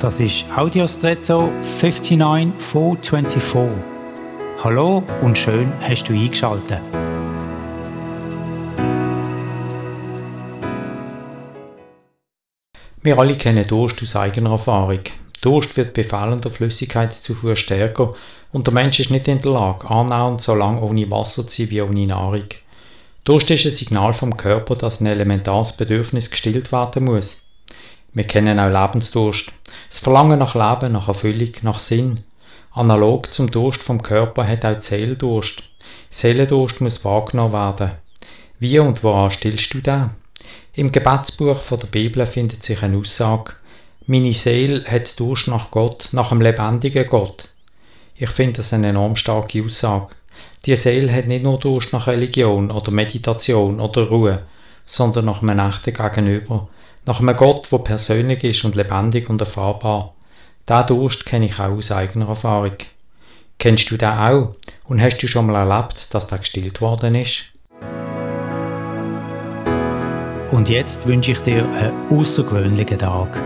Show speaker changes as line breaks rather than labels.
Das ist Audiostretto 59424. Hallo und schön hast du eingeschaltet.
Wir alle kennen Durst aus eigener Erfahrung. Durst wird befehlender Flüssigkeitszufuhr stärker und der Mensch ist nicht in der Lage, annähernd so lange ohne Wasser zu sein wie ohne Nahrung. Durst ist ein Signal vom Körper, dass ein elementares Bedürfnis gestillt werden muss. Wir kennen auch Lebensdurst. Das Verlangen nach Leben, nach Erfüllung, nach Sinn. Analog zum Durst vom Körper hat auch die Seelendurst. Seelendurst muss wahrgenommen werden. Wie und woran stillst du da? Im Gebetsbuch von der Bibel findet sich eine Aussage, meine Seele hat Durst nach Gott, nach dem lebendigen Gott. Ich finde das eine enorm starke Aussage. Die Seele hat nicht nur Durst nach Religion oder Meditation oder Ruhe, sondern nach einem echten Gegenüber, nach einem Gott, der persönlich ist und lebendig und erfahrbar. Diesen Durst kenne ich auch aus eigener Erfahrung. Kennst du den auch? Und hast du schon mal erlebt, dass der gestillt worden ist?
Und jetzt wünsche ich dir einen außergewöhnlichen Tag.